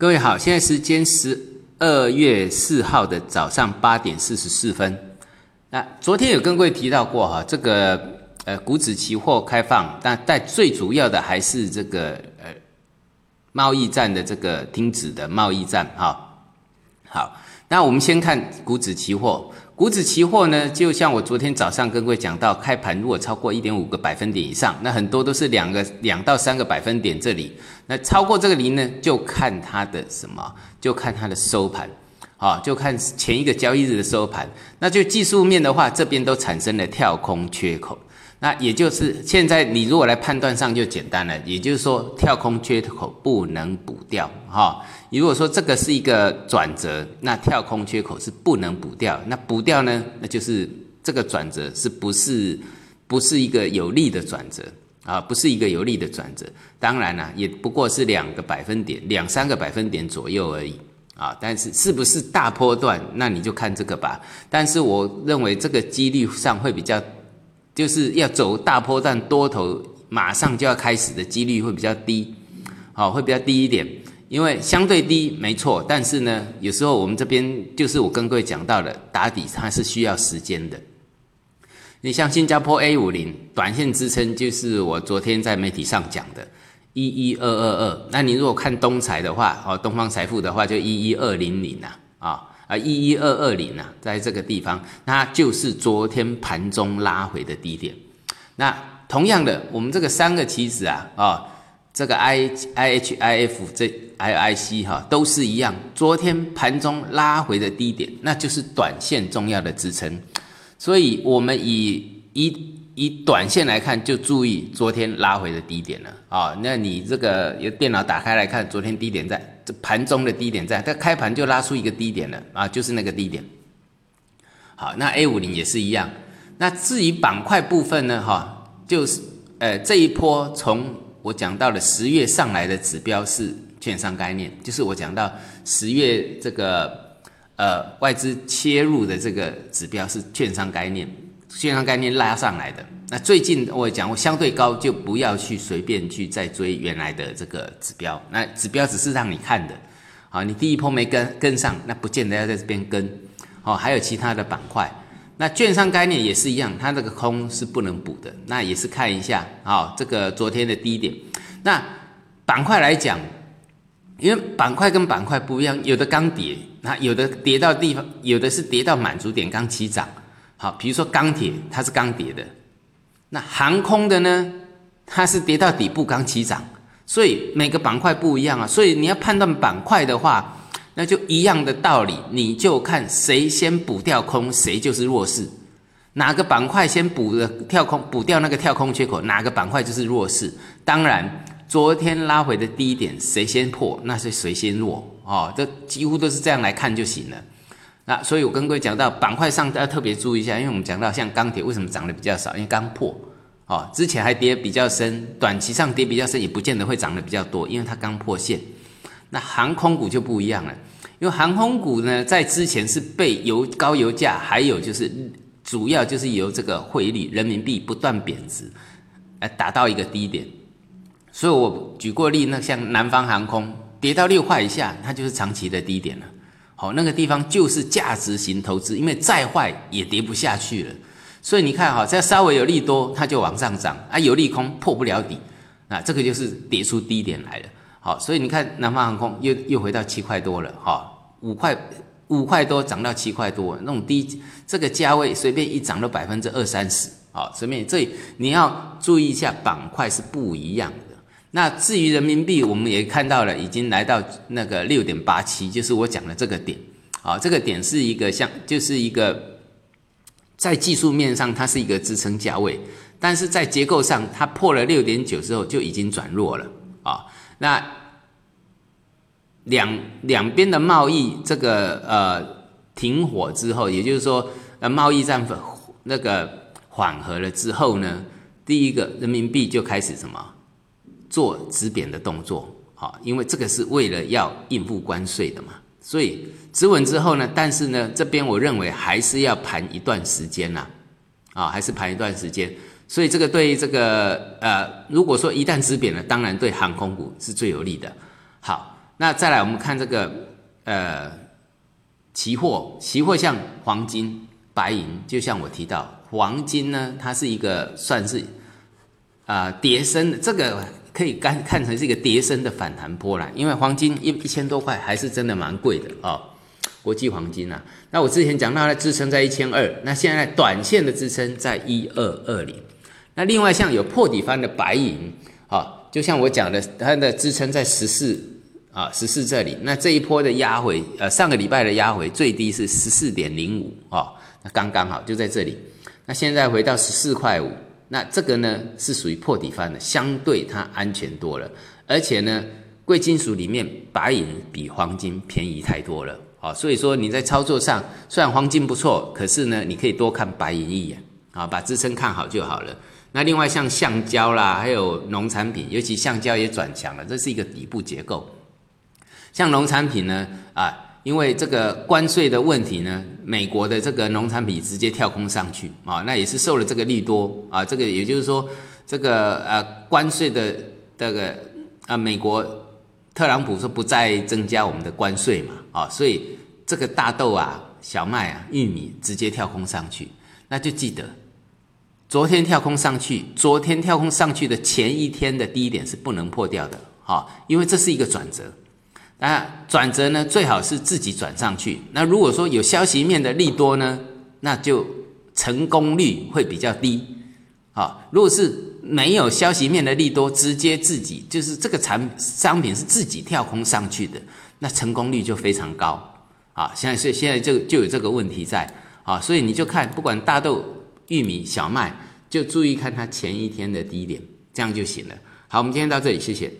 各位好，现在时间是二月四号的早上八点四十四分。那昨天有跟各位提到过哈，这个呃股指期货开放，但但最主要的还是这个呃贸易战的这个停止的贸易战哈。好，那我们先看股指期货。股指期货呢，就像我昨天早上跟各位讲到，开盘如果超过一点五个百分点以上，那很多都是两个两到三个百分点这里。那超过这个零呢，就看它的什么，就看它的收盘，啊，就看前一个交易日的收盘。那就技术面的话，这边都产生了跳空缺口。那也就是现在你如果来判断上就简单了，也就是说跳空缺口不能补掉哈。如果说这个是一个转折，那跳空缺口是不能补掉。那补掉呢，那就是这个转折是不是不是一个有利的转折啊？不是一个有利的转折。当然了，也不过是两个百分点、两三个百分点左右而已啊。但是是不是大波段，那你就看这个吧。但是我认为这个几率上会比较。就是要走大波段多头，马上就要开始的几率会比较低，好，会比较低一点，因为相对低没错，但是呢，有时候我们这边就是我跟各位讲到的打底，它是需要时间的。你像新加坡 A 五零短线支撑，就是我昨天在媒体上讲的，一一二二二。那你如果看东财的话，哦，东方财富的话，就一一二零零啊，啊。啊，一一二二零呐，在这个地方，那就是昨天盘中拉回的低点。那同样的，我们这个三个棋子啊，啊，这个 I I H I F 这 I I C 哈，都是一样，昨天盘中拉回的低点，那就是短线重要的支撑。所以，我们以一以短线来看，就注意昨天拉回的低点了啊。那你这个有电脑打开来看，昨天低点在。这盘中的低点在，它开盘就拉出一个低点了啊，就是那个低点。好，那 A 五零也是一样。那至于板块部分呢，哈，就是呃这一波从我讲到了十月上来的指标是券商概念，就是我讲到十月这个呃外资切入的这个指标是券商概念，券商概念拉上来的。那最近我讲，我相对高就不要去随便去再追原来的这个指标。那指标只是让你看的，好，你第一波没跟跟上，那不见得要在这边跟。哦，还有其他的板块，那券商概念也是一样，它这个空是不能补的。那也是看一下，好，这个昨天的低点。那板块来讲，因为板块跟板块不一样，有的刚跌，那有的跌到地方，有的是跌到满足点刚起涨。好，比如说钢铁，它是刚跌的。那航空的呢？它是跌到底部刚起涨，所以每个板块不一样啊。所以你要判断板块的话，那就一样的道理，你就看谁先补掉空，谁就是弱势。哪个板块先补的跳空，补掉那个跳空缺口，哪个板块就是弱势。当然，昨天拉回的低点谁先破，那是谁先弱哦。这几乎都是这样来看就行了。那所以，我跟各位讲到板块上，要特别注意一下，因为我们讲到像钢铁为什么涨得比较少，因为刚破，哦，之前还跌比较深，短期上跌比较深，也不见得会涨得比较多，因为它刚破线。那航空股就不一样了，因为航空股呢，在之前是被油高油价，还有就是主要就是由这个汇率人民币不断贬值，来达到一个低点。所以我举过例，那像南方航空跌到六块以下，它就是长期的低点了。好，那个地方就是价值型投资，因为再坏也跌不下去了。所以你看，哈，只要稍微有利多，它就往上涨啊；有利空破不了底，那这个就是跌出低点来了。好，所以你看南方航空又又回到七块多了，哈，五块五块多涨到七块多，那种低这个价位随便一涨都百分之二三十，好，随便这你要注意一下板块是不一样。那至于人民币，我们也看到了，已经来到那个六点八七，就是我讲的这个点，啊，这个点是一个像，就是一个在技术面上它是一个支撑价位，但是在结构上它破了六点九之后就已经转弱了，啊，那两两边的贸易这个呃停火之后，也就是说呃贸易战那个缓和了之后呢，第一个人民币就开始什么？做止贬的动作，好，因为这个是为了要应付关税的嘛，所以止稳之后呢，但是呢，这边我认为还是要盘一段时间呐，啊，还是盘一段时间，所以这个对这个呃，如果说一旦止贬了，当然对航空股是最有利的。好，那再来我们看这个呃期货，期货像黄金、白银，就像我提到黄金呢，它是一个算是啊叠升的，这个可以看看成是一个跌升的反弹波啦，因为黄金一一千多块还是真的蛮贵的哦。国际黄金啊，那我之前讲到它支撑在一千二，那现在短线的支撑在一二二零。那另外像有破底翻的白银啊，就像我讲的，它的支撑在十四啊十四这里。那这一波的压回，呃上个礼拜的压回最低是十四点零五啊，那刚刚好就在这里。那现在回到十四块五，那这个呢是属于破底翻的，相对它安全多了，而且呢贵金属里面白银比黄金便宜太多了。好，所以说你在操作上，虽然黄金不错，可是呢，你可以多看白银一眼，啊，把支撑看好就好了。那另外像橡胶啦，还有农产品，尤其橡胶也转强了，这是一个底部结构。像农产品呢，啊，因为这个关税的问题呢，美国的这个农产品直接跳空上去，啊，那也是受了这个利多，啊，这个也就是说，这个呃关税的这个啊，美国。特朗普说不再增加我们的关税嘛，啊，所以这个大豆啊、小麦啊、玉米直接跳空上去，那就记得昨天跳空上去，昨天跳空上去的前一天的低点是不能破掉的，哈，因为这是一个转折。那转折呢，最好是自己转上去。那如果说有消息面的利多呢，那就成功率会比较低，啊，如果是。没有消息面的利多，直接自己就是这个产商品是自己跳空上去的，那成功率就非常高啊！现在是现在就就有这个问题在啊，所以你就看不管大豆、玉米、小麦，就注意看它前一天的低点，这样就行了。好，我们今天到这里，谢谢。